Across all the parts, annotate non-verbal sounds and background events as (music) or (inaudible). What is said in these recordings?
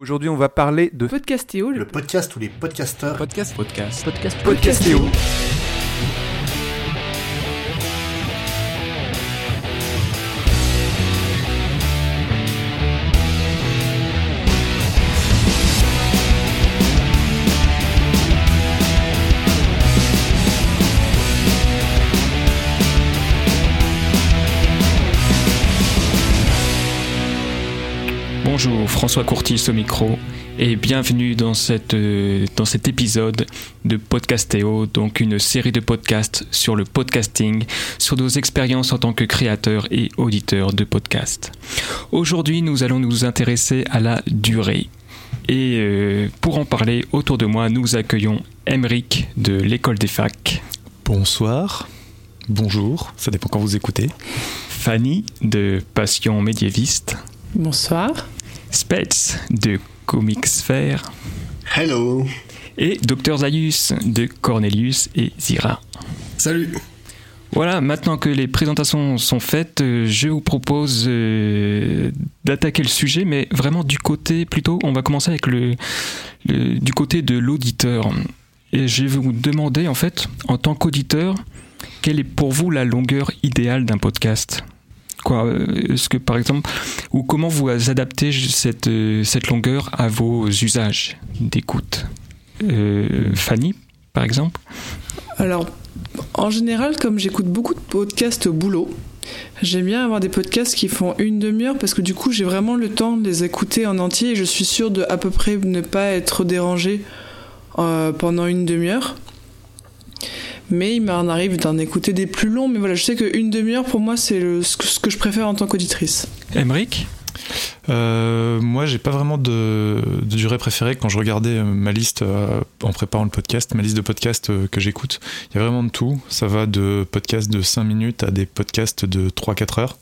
Aujourd'hui, on va parler de Podcastéo, Le podcast où les podcasteurs Podcast, podcast. podcast Podcastéo. Bonjour, François Courtis au micro et bienvenue dans, cette, euh, dans cet épisode de Podcastéo, donc une série de podcasts sur le podcasting, sur nos expériences en tant que créateurs et auditeurs de podcasts. Aujourd'hui, nous allons nous intéresser à la durée. Et euh, pour en parler, autour de moi, nous accueillons Emeric de l'école des facs, Bonsoir, bonjour, ça dépend quand vous écoutez. Fanny de Passion médiéviste, Bonsoir. Spets de Comics Sphere, Hello et Dr Zaius de Cornelius et Zira. Salut Voilà, maintenant que les présentations sont faites, euh, je vous propose euh, d'attaquer le sujet, mais vraiment du côté, plutôt, on va commencer avec le, le- du côté de l'auditeur. Et je vais vous demander, en fait, en tant qu'auditeur, quelle est pour vous la longueur idéale d'un podcast? Quoi, euh, est-ce que par exemple, ou comment vous adaptez cette, euh, cette longueur à vos usages d'écoute? Euh, Fanny, par exemple? Alors, en général, comme j'écoute beaucoup de podcasts au boulot, j'aime bien avoir des podcasts qui font une demi-heure parce que du coup, j'ai vraiment le temps de les écouter en entier et je suis sûre de à peu près ne pas être dérangée pendant une demi-heure. Mais il m'en arrive d'en écouter des plus longs, mais voilà, je sais qu'une demi-heure pour moi, c'est le- ce que- ce que je préfère en tant qu'auditrice. Emric Euh, moi, j'ai pas vraiment de, de durée préférée quand je regardais euh, ma liste euh, en préparant le podcast, ma liste de podcasts euh, que j'écoute. Il y a vraiment de tout. Ça va de podcasts de 5 minutes à des podcasts de 3-4 heures.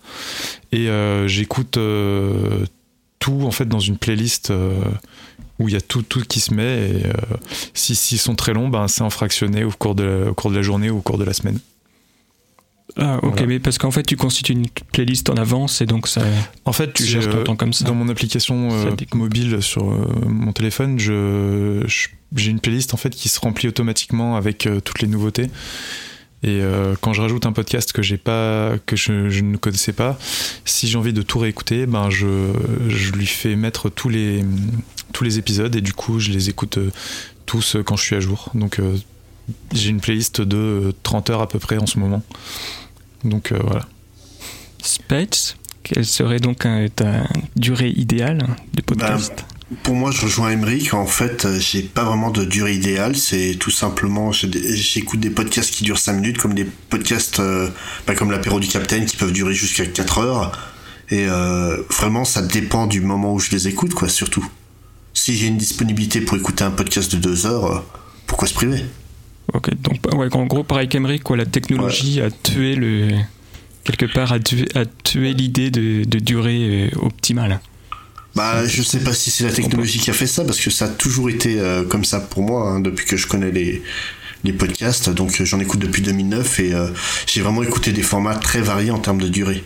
Et euh, j'écoute euh, tout en fait dans une playlist euh, où il y a tout, tout qui se met. Et euh, si s'ils sont très longs, ben, c'est en fractionné au cours, de, au cours de la journée ou au cours de la semaine. Ah, ok, Voilà. mais parce qu'en fait, tu constitues une playlist en avance et donc ça, En fait, tu gères ton euh, temps comme ça. Dans mon application euh, mobile sur euh, mon téléphone, je, j'ai une playlist en fait qui se remplit automatiquement avec toutes les nouveautés. Et euh, quand je rajoute un podcast que j'ai pas, que je, je ne connaissais pas, si j'ai envie de tout réécouter, ben je, je lui fais mettre tous les tous les épisodes et du coup je les écoute euh, tous quand je suis à jour. Donc euh, j'ai une playlist de euh, 30 heures à peu près en ce moment. Donc euh, voilà. Spates, quelle serait donc ta durée idéale de podcast? Pour moi, je rejoins Emeric. En fait, euh, j'ai pas vraiment de durée idéale. C'est tout simplement, j'écoute des podcasts qui durent 5 minutes, comme des podcasts euh, bah, comme l'apéro du Capitaine qui peuvent durer jusqu'à 4 heures. Et euh, vraiment, ça dépend du moment où je les écoute, quoi, surtout. Si j'ai une disponibilité pour écouter un podcast de 2 heures, euh, pourquoi se priver? Ok, donc ouais, en gros, pareil qu'Emeric, quoi, la technologie a tué le. quelque part, a tué, a tué l'idée de, de durée optimale. Bah, je sais pas si c'est la technologie qui a fait ça, parce que ça a toujours été euh, comme ça pour moi, hein, depuis que je connais les, les podcasts. Donc, euh, j'en écoute depuis 2009 et euh, j'ai vraiment écouté des formats très variés en termes de durée.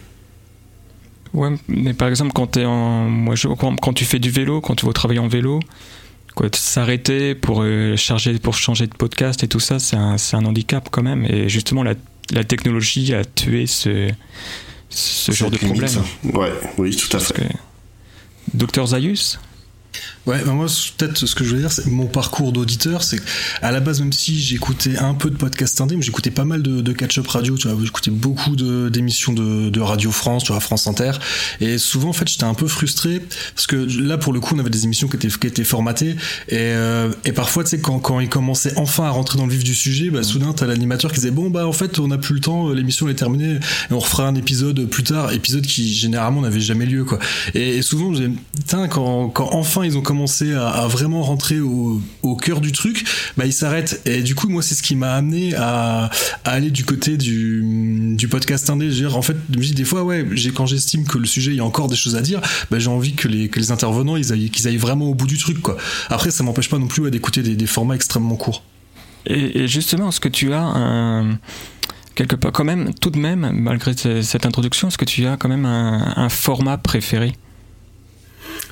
Ouais, mais par exemple, quand, t'es en, moi, je, quand, quand tu fais du vélo, quand tu vas travailler en vélo, s'arrêter pour, euh, charger, pour changer de podcast et tout ça, c'est un, un handicap quand même. Et justement, la, la technologie a tué ce, ce genre de limite, problème. hein. Ouais, oui, tout à Parce fait. que- Docteur Zaius? Ouais, bah moi, peut-être ce que je veux dire, c'est mon parcours d'auditeur, c'est à la base, même si j'écoutais un peu de podcast indé, mais j'écoutais pas mal de, catch-up radio, tu vois, j'écoutais beaucoup d'émissions de, Radio France, tu vois, France Inter, et souvent, en fait, j'étais un peu frustré, parce que là, pour le coup, on avait des émissions qui étaient, qui étaient formatées, et, euh, et parfois, tu sais, quand, quand ils commençaient enfin à rentrer dans le vif du sujet, bah, soudain, t'as l'animateur qui disait, bon, bah, en fait, on n'a plus le temps, l'émission est terminée, et on refera un épisode plus tard, épisode qui, généralement, n'avait jamais lieu, quoi. Et, et souvent, j'ai, quand, quand enfin ils ont commencé à, vraiment rentrer au, cœur du truc, bah ils s'arrêtent. Et du coup, moi, c'est ce qui m'a amené à, aller du côté du, podcast indé. Dire, en fait, je me dis des fois, ouais, quand j'estime que le sujet, il y a encore des choses à dire, bah j'ai envie que les, intervenants, ils aillent, qu'ils aillent vraiment au bout du truc. Après, ça m'empêche pas non plus d'écouter des, formats extrêmement courts. Et, justement, est-ce que tu as quelque part, quand même, tout de même, malgré ce- cette introduction, est-ce que tu as quand même un format préféré?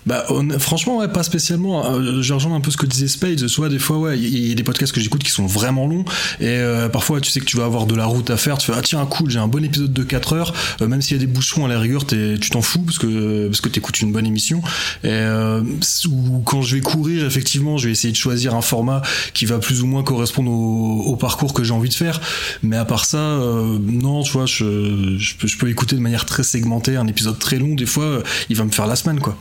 Bah, franchement, ouais, pas spécialement. Euh, je rejoins un peu ce que disait Spades. Soit des fois, ouais, il y, a des podcasts que j'écoute qui sont vraiment longs. Et euh, parfois, tu sais que tu vas avoir de la route à faire. Tu fais, ah tiens, cool, j'ai un bon épisode de 4 heures. Euh, même s'il y a des bouchons à la rigueur, tu t'en fous parce que, parce que t'écoutes une bonne émission. Et ou quand je vais courir, effectivement, je vais essayer de choisir un format qui va plus ou moins correspondre au, au parcours que j'ai envie de faire. Mais à part ça, non, tu vois, je, je, peux, je peux écouter de manière très segmentée un épisode très long. Des fois, il va me faire la semaine, quoi.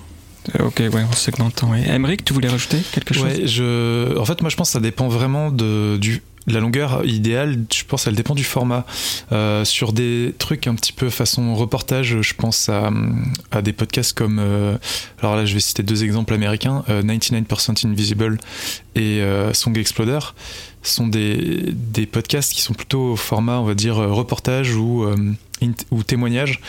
Ok, ouais, on segmente. Ouais. Emmerich, tu voulais rajouter quelque chose? ouais, je... En fait, moi, je pense que ça dépend vraiment de, du, la longueur idéale, je pense, elle dépend du format. Euh, sur des trucs un petit peu façon reportage, je pense à, à des podcasts comme. Euh, alors là, je vais citer deux exemples américains 99% euh, Invisible et Song Exploder sont des, des, podcasts qui sont plutôt au format, on va dire, reportage ou ou témoignages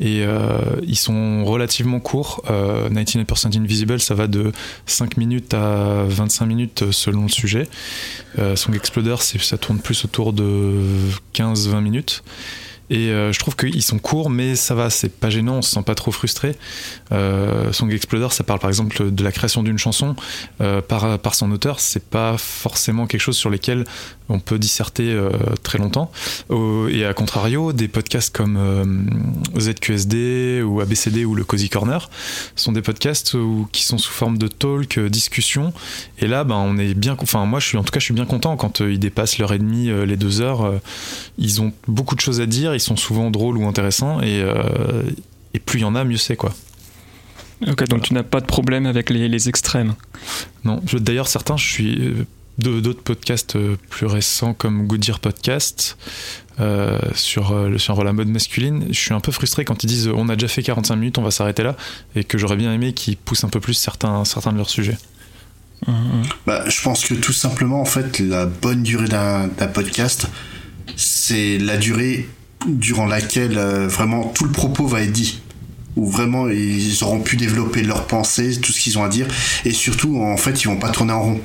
et euh, ils sont relativement courts. Euh, 99% Invisible, ça va de 5 minutes à 25 minutes selon le sujet. Euh, Song Exploder, ça tourne plus autour de 15-20 minutes. Et euh, je trouve qu'ils sont courts, mais ça va, c'est pas gênant, on se sent pas trop frustré. Euh, Song Exploder, ça parle par exemple de la création d'une chanson euh, par, son auteur. C'est pas forcément quelque chose sur lequel on peut disserter très longtemps. et à contrario, des podcasts comme ZQSD ou ABCD ou le Cozy Corner sont des podcasts qui sont sous forme de talk, discussion. Et là, ben, on est bien. Enfin, moi, en tout cas, je suis bien content quand ils dépassent l'heure et demie, les deux heures. ils ont beaucoup de choses à dire ils sont souvent drôles ou intéressants, et, euh, et plus il y en a, mieux c'est quoi. Ok, donc tu n'as pas de problème avec les, extrêmes Non, d'ailleurs certains, je suis euh, d'autres podcasts euh, plus récents comme Goodyear Podcast sur, sur la mode masculine. Je suis un peu frustré quand ils disent on a déjà fait 45 minutes, on va s'arrêter là, et que j'aurais bien aimé qu'ils poussent un peu plus certains, certains de leurs sujets. Mmh, mmh. Bah, je pense que tout simplement, en fait, la bonne durée d'un podcast, c'est la durée durant laquelle euh, vraiment tout le propos va être dit où vraiment ils auront pu développer leurs pensées, tout ce qu'ils ont à dire, et surtout en fait ils vont pas tourner en rond,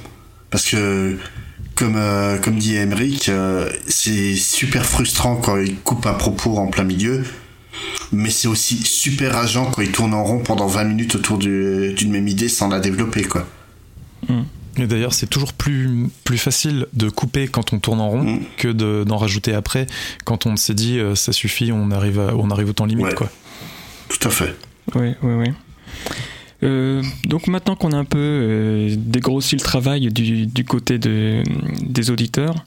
parce que comme euh, comme dit Emmerich, euh, c'est super frustrant quand ils coupent un propos en plein milieu, mais c'est aussi super agent quand ils tournent en rond pendant 20 minutes autour d'une même idée sans la développer quoi. Mm. Et d'ailleurs, c'est toujours plus, plus facile de couper quand on tourne en rond mm. que d'en rajouter après quand on s'est dit euh, ça suffit, on arrive, on arrive au temps limite. Quoi. Tout à fait. Oui, oui, oui. Euh, donc maintenant qu'on a un peu euh, dégrossi le travail du, du côté de, des auditeurs,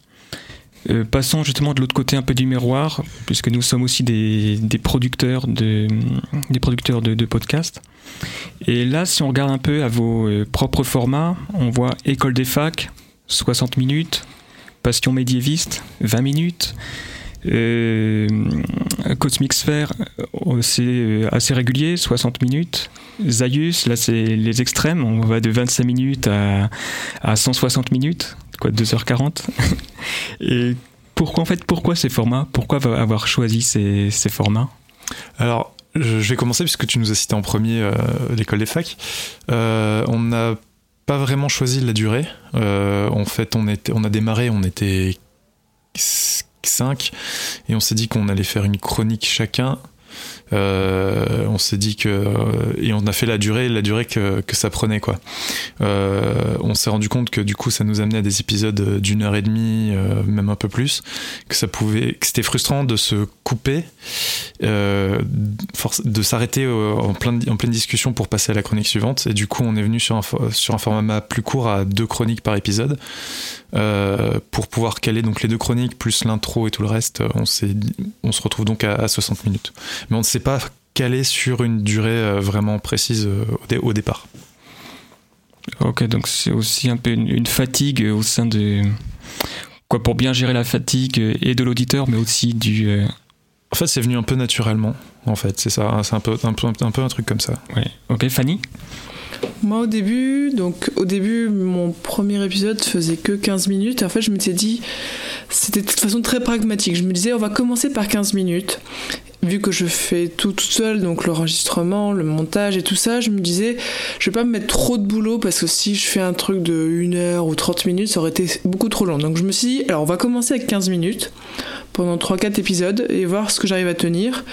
euh, passons justement de l'autre côté un peu du miroir, puisque nous sommes aussi des, producteurs de, podcasts. Et là, si on regarde un peu à vos euh, propres formats, on voit École des facs, 60 minutes, Passion médiéviste, 20 minutes. Euh, Cosmic Sphere, c'est assez régulier, 60 minutes. Zaius, là c'est les extrêmes, on va de 25 minutes à 160 minutes quoi, 2h40. (laughs) Et pourquoi, en fait, pourquoi ces formats? Pourquoi avoir choisi ces, formats? Alors, je vais commencer puisque tu nous as cité en premier euh, l'école des facs. Euh, on n'a pas vraiment choisi la durée. Euh, en fait, on, on a démarré, on était 5 et on s'est dit qu'on allait faire une chronique chacun on s'est dit que et on a fait la durée, la durée que, que ça prenait quoi. Euh, on s'est rendu compte que du coup ça nous amenait à des épisodes d'une heure et demie, euh, même un peu plus, que ça pouvait, que c'était frustrant de se couper, de s'arrêter en, plein, en pleine discussion pour passer à la chronique suivante. Et du coup on est venu sur un, sur un format plus court à deux chroniques par épisode. pour pouvoir caler donc les deux chroniques plus l'intro et tout le reste, on, on se retrouve donc à, à 60 minutes. Mais on ne sait pas calé sur une durée euh, vraiment précise euh, au, départ. Ok, donc c'est aussi un peu une, fatigue au sein de. Quoi, pour bien gérer la fatigue et de l'auditeur, mais aussi du. Euh, en fait, c'est venu un peu naturellement, en fait, c'est ça, c'est un peu, un, peu, un peu un truc comme ça. Ouais. Ok, Fanny? Moi au début, donc au début mon premier épisode faisait que 15 minutes et en fait je m'étais dit c'était de toute façon très pragmatique. Je me disais on va commencer par 15 minutes vu que je fais tout toute seule, donc l'enregistrement, le montage et tout ça, je me disais, je vais pas me mettre trop de boulot parce que si je fais un truc de 1 heure ou 30 minutes, ça aurait été beaucoup trop long. Donc je me suis dit, alors on va commencer avec 15 minutes pendant 3-4 épisodes et voir ce que j'arrive à tenir.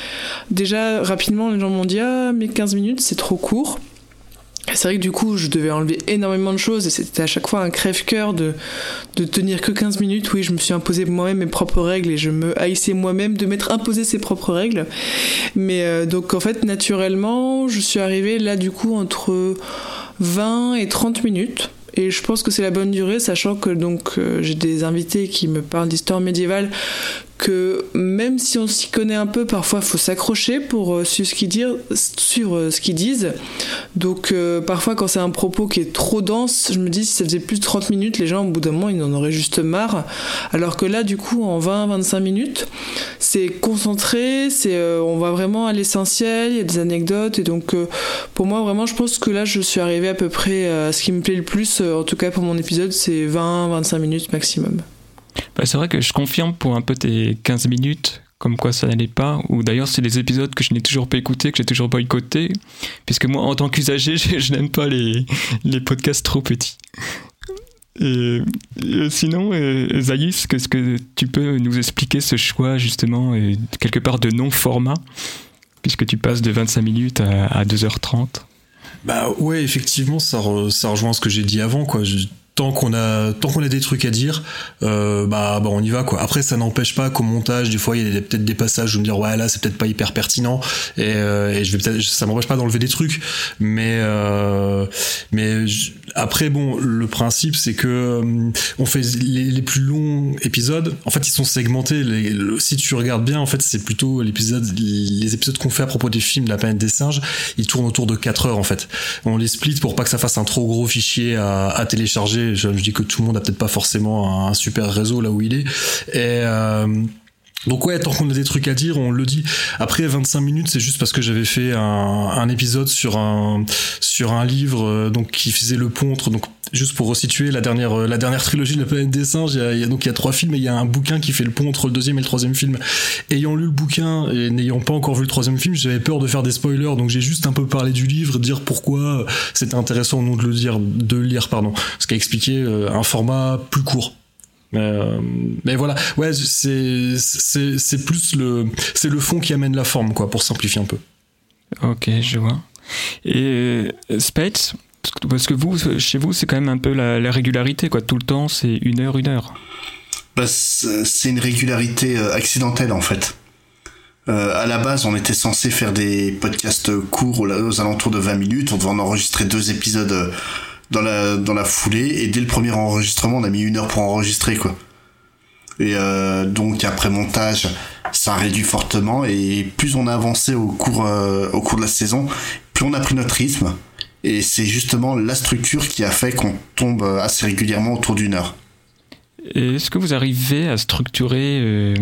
Déjà, rapidement, les gens m'ont dit, ah, mais 15 minutes, c'est trop court. C'est vrai que du coup, je devais enlever énormément de choses et c'était à chaque fois un crève-cœur de, tenir que 15 minutes. Oui, je me suis imposé moi-même mes propres règles et je me haïssais moi-même de m'être imposé ses propres règles. Mais euh, donc, en fait, naturellement, je suis arrivée là, du coup, entre 20 et 30 minutes. Et je pense que c'est la bonne durée, sachant que donc euh, j'ai des invités qui me parlent d'histoire médiévale que même si on s'y connaît un peu, parfois il faut s'accrocher pour euh, suivre ce qu'ils disent. Suivre ce qu'ils disent. Donc euh, parfois quand c'est un propos qui est trop dense, je me dis si ça faisait plus de 30 minutes, les gens au bout d'un moment ils en auraient juste marre. Alors que là du coup en 20-25 minutes, c'est concentré, c'est euh, on va vraiment à l'essentiel, il y a des anecdotes et donc pour moi vraiment je pense que là je suis arrivée à peu près à ce qui me plaît le plus, en tout cas pour mon épisode, c'est 20-25 minutes maximum. Bah, c'est vrai que je confirme pour un peu tes 15 minutes, comme quoi ça n'allait pas, ou d'ailleurs c'est des épisodes que je n'ai toujours pas écoutés, que j'ai toujours boycottés, puisque moi en tant qu'usager, (laughs) je, n'aime pas les, les podcasts trop petits. Et, sinon, euh, Zayis, qu'est-ce que tu peux nous expliquer ce choix justement, quelque part de non-format, puisque tu passes de 25 minutes à, 2h30 bah ouais, effectivement, ça, ça rejoint ce que j'ai dit avant, quoi tant qu'on a tant qu'on a des trucs à dire euh, bah, bah on y va quoi. Après ça n'empêche pas qu'au montage des fois il y a peut-être des passages où me dire ouais là c'est peut-être pas hyper pertinent et, euh, et je vais peut-être ça m'empêche pas d'enlever des trucs. Mais euh, après bon le principe c'est que euh, on fait les, plus longs épisodes. En fait ils sont segmentés. Si tu regardes bien en fait c'est plutôt l'épisode les épisodes qu'on fait à propos des films de la planète des singes ils tournent autour de 4 heures en fait. On les split pour pas que ça fasse un trop gros fichier à télécharger je, dis que tout le monde a peut-être pas forcément un, super réseau là où il est. Euh, donc ouais, tant qu'on a des trucs à dire, on le dit. Après 25 minutes, c'est juste parce que j'avais fait un, un, épisode sur un sur un livre euh, donc qui faisait le pont entre donc juste pour resituer la dernière euh, la dernière trilogie de la planète des singes, il y a, donc il y a trois films et il y a un bouquin qui fait le pont entre le deuxième et le troisième film. Ayant lu le bouquin et n'ayant pas encore vu le troisième film, j'avais peur de faire des spoilers, donc j'ai juste un peu parlé du livre, dire pourquoi c'était intéressant non de le dire, de lire pardon, ce qui a expliqué euh, un format plus court. Mais, euh, mais voilà, ouais, c'est c'est plus le c'est le fond qui amène la forme quoi, pour simplifier un peu. Ok, je vois. Et Spades, parce que vous, chez vous, c'est quand même un peu la, régularité, quoi. Tout le temps, c'est une heure, une heure. Bah, c'est une régularité euh, accidentelle, en fait. Euh, à la base, on était censé faire des podcasts courts aux, alentours de 20 minutes. On devait en enregistrer deux épisodes euh, dans la, dans la foulée. Et dès le premier enregistrement, on a mis une heure pour enregistrer, quoi. Et euh, donc, après montage, ça réduit fortement. Et plus on a avancé au cours, au cours de la saison, plus on a pris notre rythme. Et c'est justement la structure qui a fait qu'on tombe assez régulièrement autour d'une heure. Est-ce que vous arrivez à structurer, euh,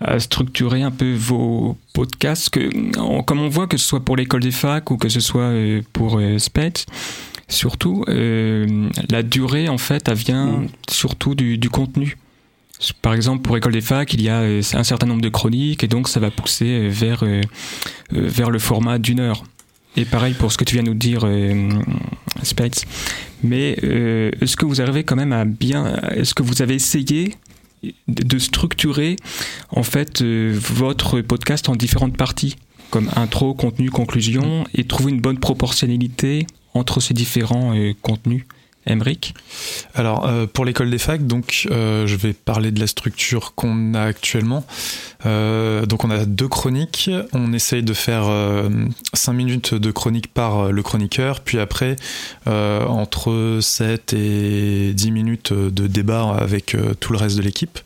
à structurer un peu vos podcasts? Que, Comme on voit que ce soit pour l'école des facs ou que ce soit euh, pour euh, surtout, euh, la durée, en fait, elle vient mm. surtout du, du, contenu. Par exemple, pour École des facs, il y a un certain nombre de chroniques et donc ça va pousser vers, vers le format d'une heure. Et pareil pour ce que tu viens de nous dire, euh. Mais euh, est-ce que vous arrivez quand même à bien. Est-ce que vous avez essayé de structurer en fait euh, votre podcast en différentes parties, comme intro, contenu, conclusion, et trouver une bonne proportionnalité entre ces différents contenus Emric Alors, euh, pour l'école des facs, donc, euh, je vais parler de la structure qu'on a actuellement. Euh, donc, on a deux chroniques. On essaye de faire 5 minutes de chronique par le chroniqueur, puis après, entre 7 et 10 minutes de débat avec tout le reste de l'équipe.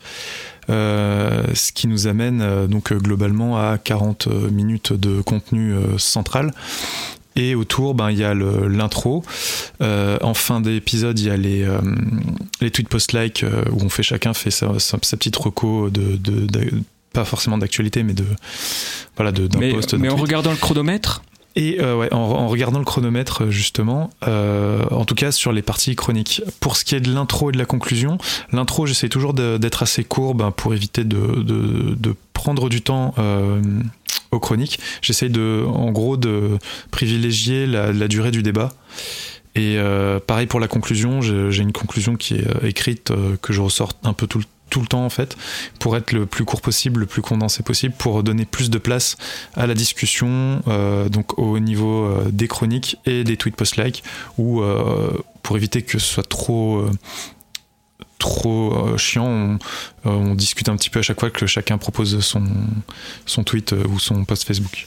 ce qui nous amène donc globalement à 40 minutes de contenu central et autour, ben, il y a l'intro. Euh, en fin d'épisode, il y a les, euh, les tweets post-like euh, où on fait chacun fait sa, sa, petite reco de, de, pas forcément d'actualité, mais de voilà d'un post. Mais en regardant le chronomètre. Et ouais, en, regardant le chronomètre justement, en tout cas sur les parties chroniques. Pour ce qui est de l'intro et de la conclusion, l'intro j'essaie toujours d'être assez court ben, pour éviter de, prendre du temps aux chroniques. J'essaye de, en gros, de privilégier la, durée du débat. Et euh, pareil pour la conclusion, j'ai une conclusion qui est euh, écrite, euh, que je ressorte un peu tout, tout le temps en fait, pour être le plus court possible, le plus condensé possible, pour donner plus de place à la discussion, donc au niveau des chroniques et des tweets post-like, ou pour éviter que ce soit trop trop chiant, on, discute un petit peu à chaque fois que chacun propose son, son tweet ou son post Facebook.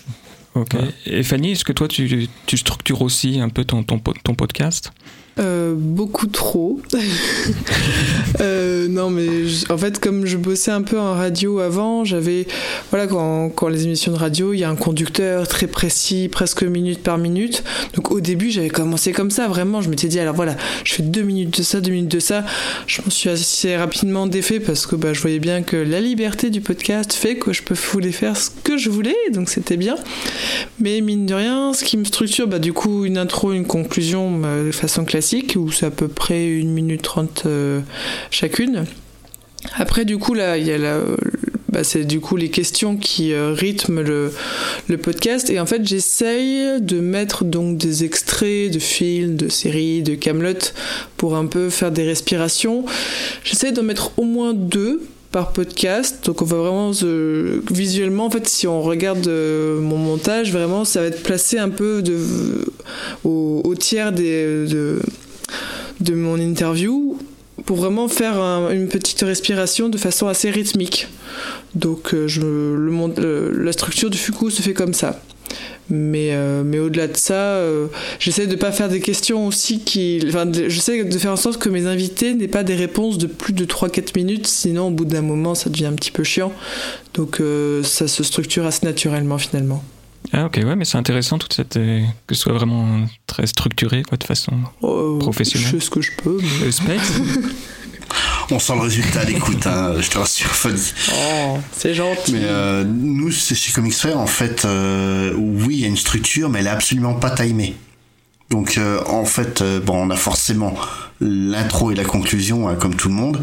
Ok. Et Fanny, est-ce que toi, tu, tu, structures aussi un peu ton, ton, ton podcast? Euh, beaucoup trop. (laughs) euh, non, mais en fait, comme je bossais un peu en radio avant, j'avais. Voilà, quand, les émissions de radio, il y a un conducteur très précis, presque minute par minute. Donc au début, j'avais commencé comme ça, vraiment. Je m'étais dit, alors voilà, je fais deux minutes de ça, deux minutes de ça. Je m'en suis assez rapidement défait parce que bah, je voyais bien que la liberté du podcast fait que je peux voulais faire ce que je voulais, donc c'était bien. Mais mine de rien, ce qui me structure, bah, du coup, une intro, une conclusion bah, de façon classique où c'est à peu près 1 minute 30 euh, chacune. Après, du coup, là, il y a la, bah, c'est du coup les questions qui euh, rythment le, podcast. Et en fait, j'essaye de mettre donc des extraits de films, de séries, de Camelot pour un peu faire des respirations. J'essaye d'en mettre au moins deux par podcast. Donc on va vraiment visuellement en fait si on regarde euh, mon montage vraiment ça va être placé un peu au, tiers de mon interview pour vraiment faire une petite respiration de façon assez rythmique. Donc euh, je, le, la structure du fuku se fait comme ça. Mais, euh, mais au-delà de ça, euh, j'essaie de pas faire des questions aussi qui. Enfin, j'essaie de faire en sorte que mes invités n'aient pas des réponses de plus de 3-4 minutes, sinon au bout d'un moment ça devient un petit peu chiant. Donc ça se structure assez naturellement finalement. Ah ok, ouais, mais c'est intéressant toute cette euh, que ce soit vraiment très structuré quoi, de façon oh, professionnelle. Je fais ce que je peux. Mais... (laughs) On sent le résultat à l'écoute, hein, je te rassure, Fanny. Oh, c'est gentil. Mais euh, nous, c'est chez Comics Fair, en fait, euh, oui, il y a une structure, mais elle est absolument pas timée. Donc, en fait, bon, on a forcément l'intro et la conclusion, hein, comme tout le monde.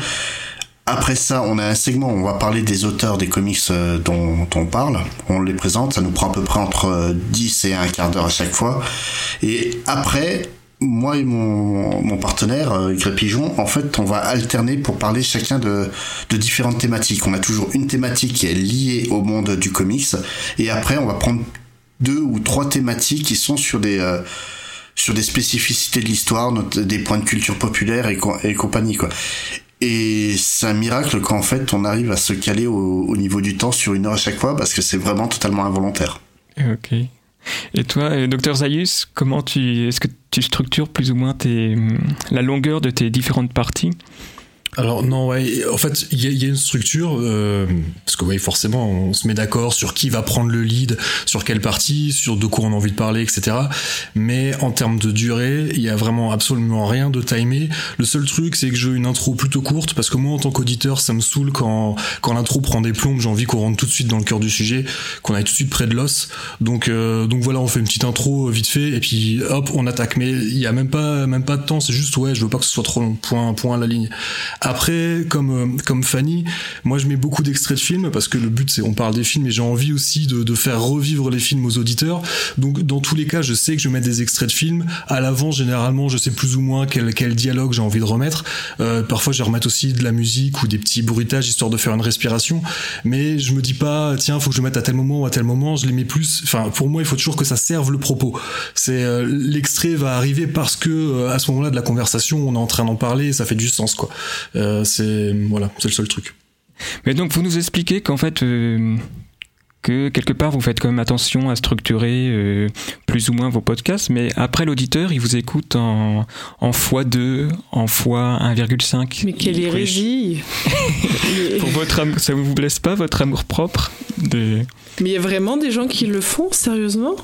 Après ça, on a un segment où on va parler des auteurs des comics euh, dont, on parle. On les présente, ça nous prend à peu près entre 10 et un quart d'heure à chaque fois. Et après, moi et mon, partenaire, euh, Gré Pigeon, en fait, on va alterner pour parler chacun de, différentes thématiques. On a toujours une thématique qui est liée au monde du comics. Et après, on va prendre deux ou trois thématiques qui sont sur des... Euh, sur des spécificités de l'histoire, des points de culture populaire et, et compagnie quoi. Et c'est un miracle qu'en fait on arrive à se caler au, niveau du temps sur une heure à chaque fois parce que c'est vraiment totalement involontaire. Ok. Et toi, euh, docteur Zayus, comment tu, est-ce que tu structures plus ou moins tes, la longueur de tes différentes parties? Alors non, ouais, en fait, il y, a une structure euh, parce que ouais, forcément, on se met d'accord sur qui va prendre le lead, sur quelle partie, sur de quoi on a envie de parler, etc. Mais en termes de durée, il y a vraiment absolument rien de timé. Le seul truc, c'est que je veux une intro plutôt courte parce que moi, en tant qu'auditeur, ça me saoule quand quand l'intro prend des plombes. J'ai envie qu'on rentre tout de suite dans le cœur du sujet, qu'on aille tout de suite près de l'os. Donc euh, donc voilà, on fait une petite intro vite fait et puis hop, on attaque. Mais il y a même pas même pas de temps. C'est juste ouais, je veux pas que ce soit trop long. Point point la ligne. Après, comme euh, comme Fanny, moi je mets beaucoup d'extraits de films parce que le but c'est on parle des films et j'ai envie aussi de, de, faire revivre les films aux auditeurs. Donc dans tous les cas, je sais que je mettre des extraits de films. À l'avant, généralement, je sais plus ou moins quel, quel dialogue j'ai envie de remettre. Euh, parfois, je remettre aussi de la musique ou des petits bruitages histoire de faire une respiration. Mais je me dis pas, tiens, faut que je mette à tel moment ou à tel moment. Je les mets plus. Enfin, pour moi, il faut toujours que ça serve le propos. C'est euh, l'extrait va arriver parce que à ce moment-là de la conversation, on est en train d'en parler, et ça fait du sens, quoi. Euh, c'est voilà, c'est le seul truc. Mais donc vous nous expliquez qu'en fait euh, que quelque part vous faites quand même attention à structurer euh, plus ou moins vos podcasts, mais après l'auditeur il vous écoute en, en x2, en x1,5. Mais quelle hérésie (laughs) Pour votre ça vous blesse pas votre amour propre de... Mais il y a vraiment des gens qui le font sérieusement?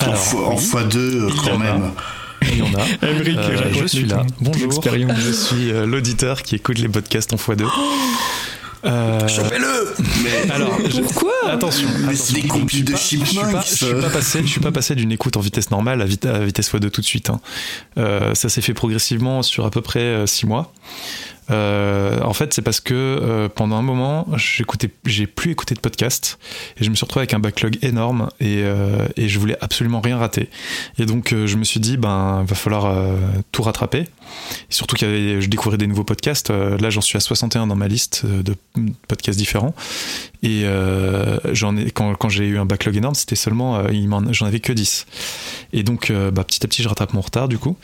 En, x2 quand même. Il y en a. (laughs) Euh, je suis là. Bonjour. Je suis euh, l'auditeur qui écoute les podcasts en x2. (gasps) Euh... Chopez-le Mais (laughs) alors, pourquoi? Attention, c'est des compiles de chipmunks. Je suis pas, passé, je suis pas passé d'une écoute en vitesse normale à, vitesse x2 tout de suite. Hein. Euh, ça s'est fait progressivement sur à peu près 6 mois. Euh, en fait, c'est parce que euh, pendant un moment, j'ai plus écouté de podcast et je me suis retrouvé avec un backlog énorme et, euh, et je voulais absolument rien rater. Et donc, euh, je me suis dit, ben, va falloir euh, tout rattraper. Et surtout qu'il y je découvrais des nouveaux podcasts. Euh, là, j'en suis à 61 dans ma liste de podcasts différents. Et euh, ai, quand, quand j'ai eu un backlog énorme, c'était seulement, euh, j'en avais que 10. Et donc, euh, bah, petit à petit, je rattrape mon retard du coup.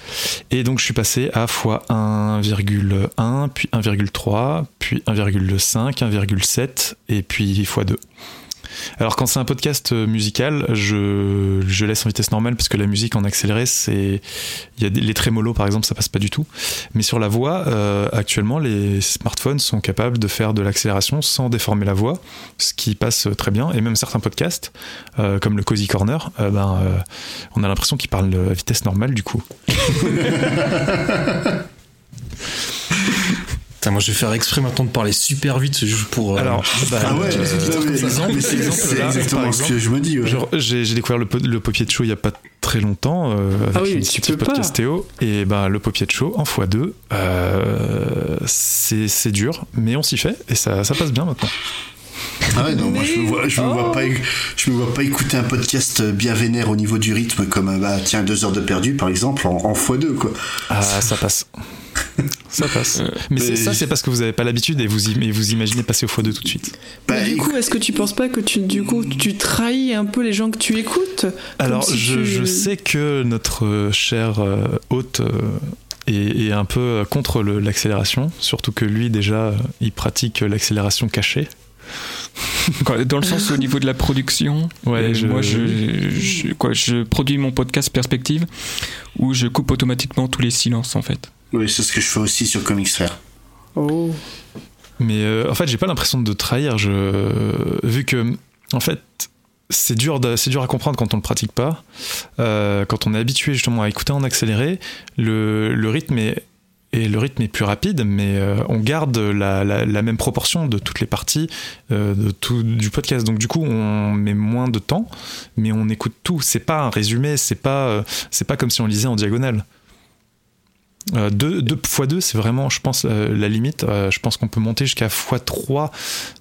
Et donc, je suis passé à x1,1, puis 1,3, puis 1,5, 1,7, et puis x2. Alors, quand c'est un podcast euh, musical, je, laisse en vitesse normale parce que la musique en accéléré, c'est. Il y a les trémolos, par exemple, ça passe pas du tout. Mais sur la voix, euh, actuellement, les smartphones sont capables de faire de l'accélération sans déformer la voix, ce qui passe très bien. Et même certains podcasts, euh, comme le Cozy Corner, euh, ben, euh, on a l'impression qu'ils parlent à vitesse normale du coup. (laughs) Putain, moi je vais faire exprès maintenant de parler super vite juste pour. euh, Alors, bah, Ah ouais, mais c'est exactement ce que je me dis. ouais. Genre, j'ai j'ai découvert le, le Popier de Show il y a pas très longtemps euh, avec Ah oui, une tu petite peux podcastéo et ben le Popier de Show en x2 euh, c'est c'est dur mais on s'y fait et ça, ça passe bien maintenant. Ah ouais, non, moi je me vois, je me vois Oh. pas, je me vois pas écouter un podcast bien vénère au niveau du rythme comme euh, bah tiens deux heures de perdu par exemple en, en x2 quoi. Ah ça passe. Ça passe. mais c'est- mais- ça c'est parce que vous avez pas l'habitude et vous, y- et vous imaginez passer au x2 tout de suite. Bah, Mais du coup, est-ce que tu penses pas que tu, du coup, tu trahis un peu les gens que tu écoutes? Alors, si je, tu- je sais que notre euh, cher euh, hôte euh, est, est un peu euh, contre l'accélération, surtout que lui, déjà, euh, il pratique l'accélération cachée. Dans le sens au niveau de la production, Ouais, euh, je- moi je, je- quoi, je produis mon podcast Perspective où je coupe automatiquement tous les silences en fait. Oui, c'est ce que je fais aussi sur Comics Frère. Oh. Mais euh, en fait, j'ai pas l'impression de trahir, je... vu que, en fait, c'est dur, de- c'est dur à comprendre quand on le pratique pas. Euh, quand on est habitué justement à écouter en accéléré, le, le rythme est et le rythme est plus rapide, mais euh, on garde la, la- la même proportion de toutes les parties euh, de tout, du podcast. Donc du coup, on met moins de temps, mais on écoute tout. C'est pas un résumé, c'est pas euh, c'est pas comme si on lisait en diagonale. Euh, 2 x 2 c'est vraiment je pense euh, la limite. Euh, je pense qu'on peut monter jusqu'à x3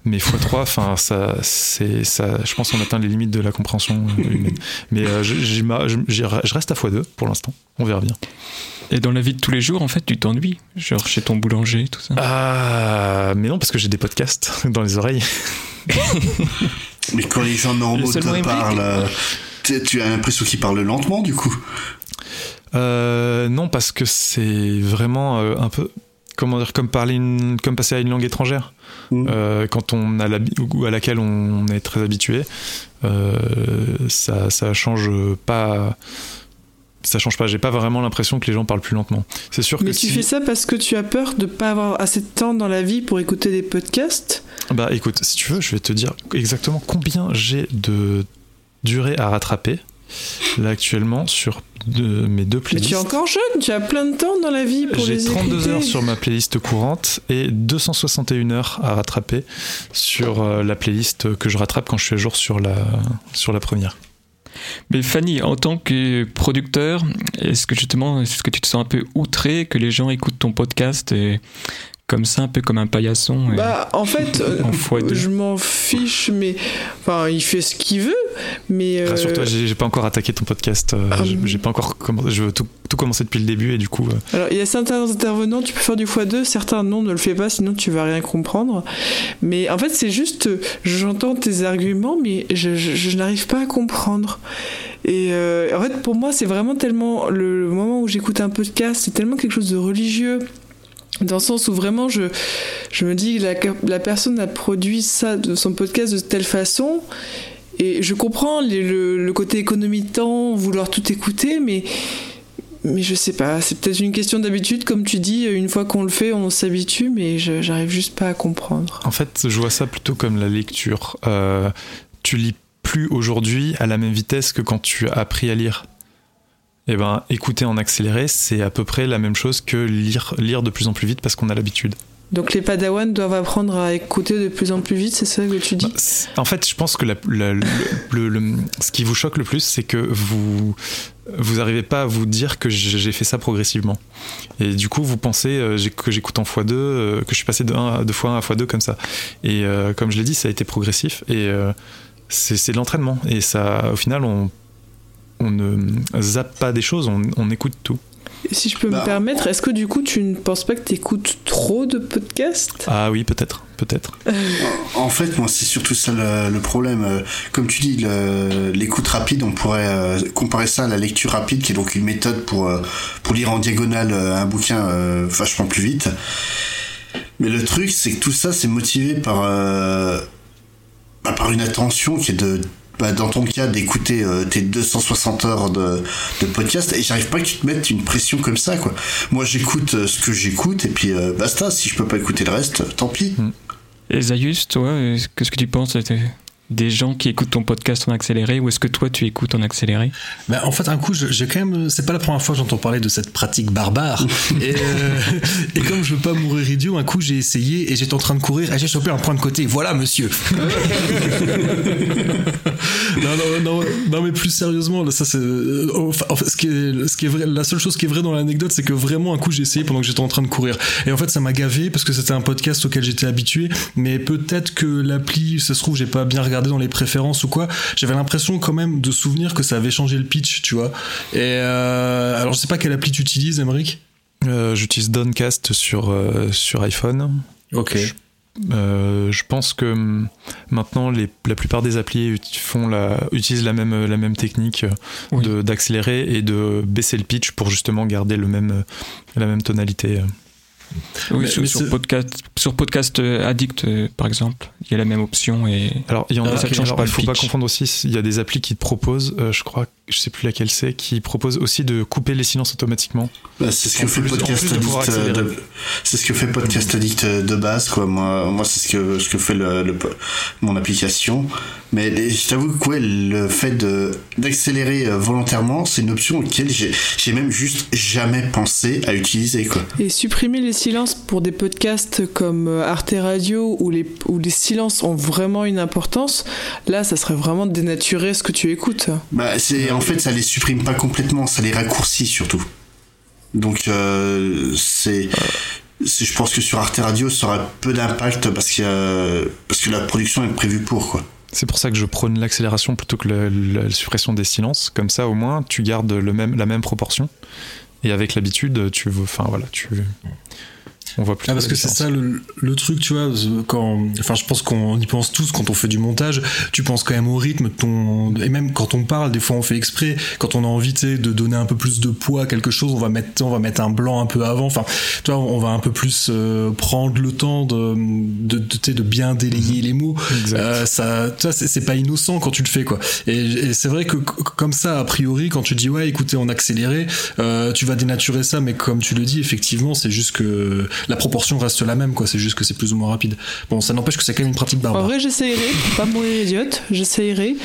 mais x3 enfin ça c'est ça je pense qu'on atteint les limites de la compréhension euh, humaine. Mais euh, je, je- reste à x2 pour l'instant. On verra bien. Et dans la vie de tous les jours, en fait, tu t'ennuies, genre chez ton boulanger, tout ça? ah mais non parce que j'ai des podcasts (laughs) dans les oreilles. Mais quand les gens normaux te parlent, tu as l'impression qu'ils parlent lentement du coup. Euh, non parce que c'est vraiment euh, un peu comment dire comme parler une, comme passer à une langue étrangère. Mm. Euh, quand on a ou à laquelle on est très habitué ça ça change pas ça change pas. J'ai pas vraiment l'impression que les gens parlent plus lentement. C'est sûr Mais que tu si- fais ça parce que tu as peur de pas avoir assez de temps dans la vie pour écouter des podcasts? Bah écoute si tu veux je vais te dire exactement combien j'ai de durée à rattraper là actuellement sur de, mes deux Mais playlists tu es encore jeune, tu as plein de temps dans la vie pour J'ai les 32 écouter. heures sur ma playlist courante et 261 heures à rattraper sur euh, la playlist que je rattrape quand je suis à jour sur la, sur la première. Mais Fanny, en tant que producteur, est-ce que justement, est-ce que tu te sens un peu outré que les gens écoutent ton podcast et comme ça, un peu comme un paillasson et- Bah, en fait, (laughs) euh, En je m'en fiche, mais enfin, il fait ce qu'il veut, mais euh, Rassure-toi, j'ai j'ai pas encore attaqué ton podcast. euh, Ah, j'ai- pas encore commencé. Je veux tout, tout commencer depuis le début et du coup. euh, alors il y a certains intervenants, tu peux faire du x2, certains non, ne le fais pas, sinon tu vas rien comprendre. Mais en fait, c'est juste, j'entends tes arguments, mais je, je- je n'arrive pas à comprendre. Et euh, en fait, pour moi, c'est vraiment tellement le, le moment où j'écoute un podcast, c'est tellement quelque chose de religieux. Dans le sens où vraiment je, je me dis que la, personne a produit ça son podcast de telle façon et je comprends le, côté économie de temps, vouloir tout écouter, mais, mais je sais pas, c'est peut-être une question d'habitude, comme tu dis, une fois qu'on le fait, on s'habitue, mais j'arrive juste pas à comprendre. En fait, je vois ça plutôt comme la lecture. Euh, tu lis plus aujourd'hui à la même vitesse que quand tu as appris à lire. Eh ben, écouter en accéléré, c'est à peu près la même chose que lire, lire de plus en plus vite parce qu'on a l'habitude. Donc les padawans doivent apprendre à écouter de plus en plus vite, c'est ça que tu dis? Bah, En fait, je pense que la- la- le, le- le- ce qui vous choque le plus, c'est que vous vous arrivez pas à vous dire que j'ai fait ça progressivement. Et du coup, vous pensez euh, que j'écoute en x2, euh, que je suis passé de 1 à 2 fois 1 à x2 comme ça. Et euh, comme je l'ai dit, ça a été progressif et euh, c'est c'est de l'entraînement. Et ça, au final, on, on ne zappe pas des choses, on, on écoute tout. Et Si je peux Bah. me permettre, est-ce que du coup tu ne penses pas que tu écoutes trop de podcasts? Ah oui, peut-être, peut-être. En fait, moi, c'est surtout ça le, le problème. Euh, Comme tu dis, l'écoute rapide, on pourrait euh, comparer ça à la lecture rapide, qui est donc une méthode pour, euh, pour lire en diagonale euh, un bouquin euh, vachement plus vite. Mais le truc, c'est que tout ça, c'est motivé par, euh, bah, par une attention qui est de, bah, dans ton cas, d'écouter euh, tes 260 heures de, de podcast. Et j'arrive pas que tu te mettes une pression comme ça, quoi. Moi, j'écoute euh, ce que j'écoute, et puis euh, basta. Si je peux pas écouter le reste, tant pis. Et Zayus, toi, euh, qu'est-ce que tu penses? Euh, des gens qui écoutent ton podcast en accéléré ou est-ce que toi tu écoutes en accéléré? Bah, en fait, un coup, j'ai quand même. C'est pas la première fois que j'entends parler de cette pratique barbare. (laughs) et, euh, et comme je veux pas mourir idiot, un coup, j'ai essayé et j'étais en train de courir et j'ai chopé un point de côté. Voilà, monsieur. (laughs) non, non, non, non, mais plus sérieusement, là, ça c'est. euh, enfin, ce qui est, ce qui est vrai, la seule chose qui est vraie dans l'anecdote, c'est que vraiment, un coup, j'ai essayé pendant que j'étais en train de courir. Et en fait, ça m'a gavé parce que c'était un podcast auquel j'étais habitué. Mais peut-être que l'appli, ça se trouve, j'ai pas bien regardé dans les préférences ou quoi. J'avais l'impression quand même de souvenir que ça avait changé le pitch, tu vois. Et euh, alors, je sais pas quelle appli tu utilises, Emmerich. Euh, J'utilise Downcast sur, euh, sur iPhone. Ok. Euh, je pense que hum, maintenant les, la plupart des applis ut- font la, utilisent la même, la même technique euh, Oui. d'accélérer et de baisser le pitch pour justement garder le même, euh, la même tonalité. Oui, Mais- sur, mais sur c'est- podcast, sur podcast euh, Addict, euh, par exemple, il y a la même option et Alors, il y en a, Ah, ça ne change alors, pas le faut pas confondre aussi, il y a des applis qui te proposent, euh, je crois, je sais plus laquelle c'est, qui proposent aussi de couper les silences automatiquement. Bah, c'est ce que fait Podcast Addict. euh, C'est ce que fait Podcast Addict de base, quoi. Moi, moi, c'est ce que ce que fait le, le- mon application. Mais les- je t'avoue que ouais, le fait de d'accélérer volontairement, c'est une option auquel j'ai j'ai même juste jamais pensé à utiliser, quoi. Et supprimer les silences pour des podcasts comme euh, Arte Radio où les, où les silences ont vraiment une importance, là ça serait vraiment dénaturer ce que tu écoutes. Bah, c'est en fait, ça les supprime pas complètement, ça les raccourcit surtout. Donc, euh, c'est. c'est- Je pense que sur Arte Radio, ça aura peu d'impact parce que parce que la production est prévue pour, quoi. C'est pour ça que je prône l'accélération plutôt que la suppression des silences. Comme ça, au moins, tu gardes le même, la même proportion. Et avec l'habitude, tu veux, enfin voilà, tu, on voit plus. Ah, parce que c'est ça le, le truc, tu vois, quand, enfin, je pense qu'on y pense tous quand on fait du montage, tu penses quand même au rythme de ton, et même quand on parle, des fois on fait exprès, quand on a envie, de donner un peu plus de poids à quelque chose, on va mettre, on va mettre un blanc un peu avant, enfin, tu vois, on va un peu plus euh, prendre le temps de, de, de, de bien délayer les mots. Euh, ça, tu vois, c'est pas innocent quand tu le fais, quoi. Et, et c'est vrai que comme ça, a priori, quand tu dis ouais, écoutez, on accéléré, euh, tu vas dénaturer ça, mais comme tu le dis, effectivement, c'est juste que la proportion reste la même, quoi. C'est juste que c'est plus ou moins rapide. Bon, ça n'empêche que c'est quand même une pratique En barbare. vrai, j'essayerai, pas mourir idiote, j'essayerai,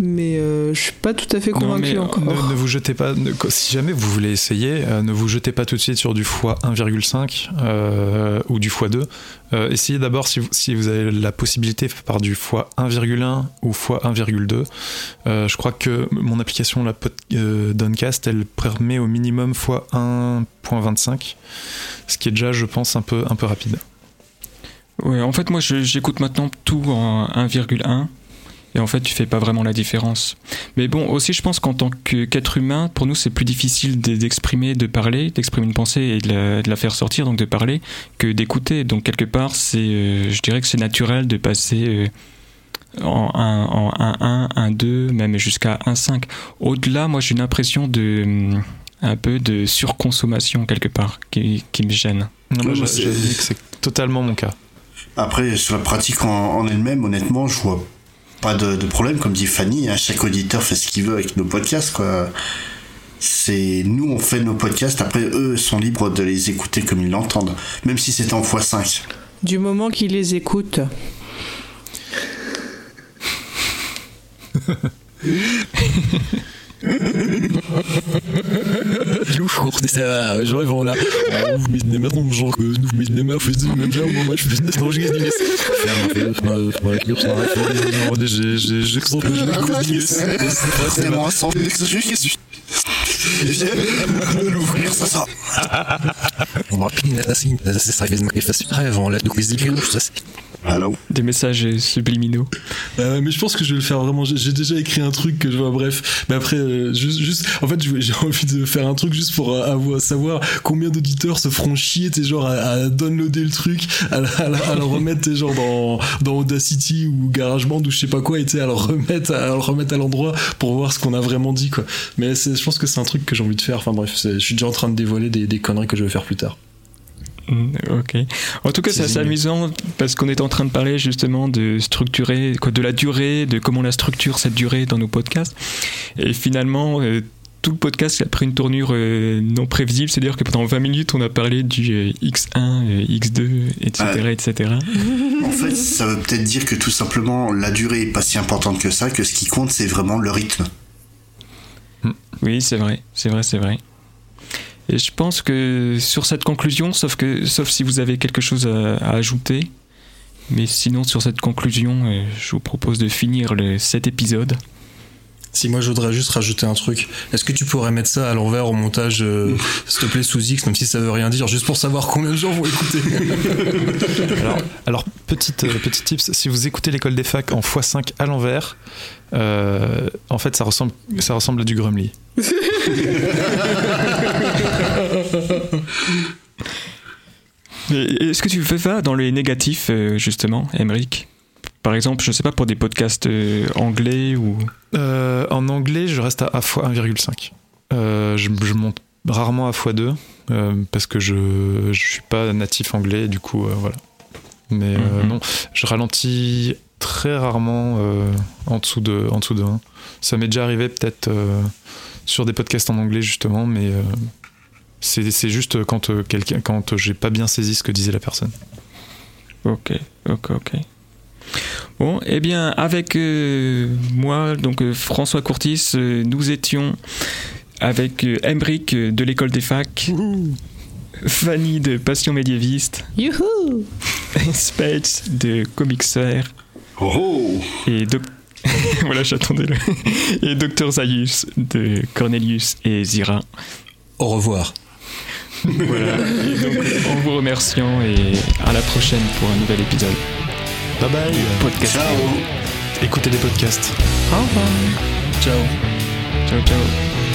mais euh, je suis pas tout à fait convaincu mais, encore. Ne, ne vous jetez pas, ne- si jamais vous voulez essayer, euh, ne vous jetez pas tout de suite sur du x1,5 euh, ou du x2. Euh, essayez d'abord si vous, avez la possibilité par du x1,1 ou x1,2. Euh, je crois que mon application la pod- euh, elle permet au minimum x1.25, ce qui est déjà, je pense, un peu, un peu rapide. Ouais, en fait, moi, j'écoute maintenant tout en 1,1. Et en fait, tu fais pas vraiment la différence. Mais bon, aussi, je pense qu'en tant que- qu'être humain, pour nous, c'est plus difficile de- d'exprimer, de parler, d'exprimer une pensée et de la, de la faire sortir, donc de parler, que d'écouter. Donc, quelque part, c'est, euh, je dirais que c'est naturel de passer euh, en 1, en 1, 1, 2, même jusqu'à 1,5. Au-delà, moi, j'ai une impression de. hum, un peu de surconsommation quelque part qui, qui me gêne. Non, moi, c'est- j'avoue que c'est totalement mon cas. Après, sur la pratique en, en elle-même, honnêtement, je vois pas de, de problème. Comme dit Fanny, hein, chaque auditeur fait ce qu'il veut avec nos podcasts, quoi. C'est nous, on fait nos podcasts. Après, eux sont libres de les écouter comme ils l'entendent, même si c'est en x5. Du moment qu'ils les écoutent. (laughs) Lourd, ça va, je rêve là. Vous mettez des maintenant, genre que nous mettez des mains, faites même bien, moi je fais des non, je gagne des J'ai, j'ai, j'ai, que je C'est moi, sans l'ouvrir, ça ça. On m'a pris assim, c'est ça que je fais rêve, on l'a de quiz Allô Des messages subliminaux. Bah, mais je pense que je vais le faire vraiment. J'ai déjà écrit un truc que je vois, bref. Mais après, euh, juste, juste, en fait, (laughs) j'ai envie de faire un truc juste pour euh, avoir, savoir combien d'auditeurs se feront chier, t'es genre, à, à, downloader le truc, à, à, à le remettre, t'es genre, dans, dans Audacity ou GarageBand ou je sais pas quoi, et à le remettre, à, le remettre à l'endroit pour voir ce qu'on a vraiment dit, quoi. Mais je pense que c'est un truc que j'ai envie de faire. Enfin, bref, je suis déjà en train de dévoiler des, des conneries que je vais faire plus tard. Mm, ok. En tout cas, c'est assez amusant parce qu'on est en train de parler justement de structurer, quoi, de la durée, de comment on la structure cette durée dans nos podcasts. Et finalement, euh, tout le podcast a pris une tournure euh, non prévisible, c'est-à-dire que pendant 20 minutes, on a parlé du euh, X1, X2, etc., etc. En fait, ça veut peut-être dire que tout simplement, la durée est pas si importante que ça, que ce qui compte, c'est vraiment le rythme. Oui, c'est vrai, c'est vrai, c'est vrai. Et je pense que sur cette conclusion, sauf, que, sauf si vous avez quelque chose à, à ajouter, mais sinon sur cette conclusion, euh, je vous propose de finir le, cet épisode. Si moi je voudrais juste rajouter un truc, est-ce que tu pourrais mettre ça à l'envers au montage, euh, s'il te plaît, sous X, même si ça veut rien dire, juste pour savoir combien de gens vont écouter (laughs) Alors, alors petite, euh, petit tips, si vous écoutez l'école des facs en x5 à l'envers, euh, en fait ça ressemble, ça ressemble à du Grumly. (laughs) Est-ce que tu fais ça dans les négatifs, euh, justement, Emmerich Par exemple, je sais pas, pour des podcasts euh, anglais ou. Euh, en anglais, je reste à, à x1,5. Euh, je, je, monte rarement à x2 parce que je, je suis pas natif anglais, du coup, voilà. Mais mm -hmm. non, je ralentis très rarement en, dessous de, en dessous de 1. Ça m'est déjà arrivé peut-être sur des podcasts en anglais justement, mais euh, c'est juste quand euh, quelqu'un quand j'ai pas bien saisi ce que disait la personne. Ok, ok, ok. Bon, eh bien, avec euh, moi, donc François Courtis, nous étions avec Embrick de l'école des facs, Youhou. Fanny de Passion médiéviste, Youhou (laughs) Spades de Comixer, oh et Dr (laughs) voilà, j'attendais le. (laughs) Et Dr Zayus de Cornelius et Zira. Au revoir. Voilà. Et donc, en vous remerciant et à la prochaine pour un nouvel épisode. Bye bye. Podcast. Ciao. Écoutez des podcasts. Au revoir. Ciao. Ciao, ciao.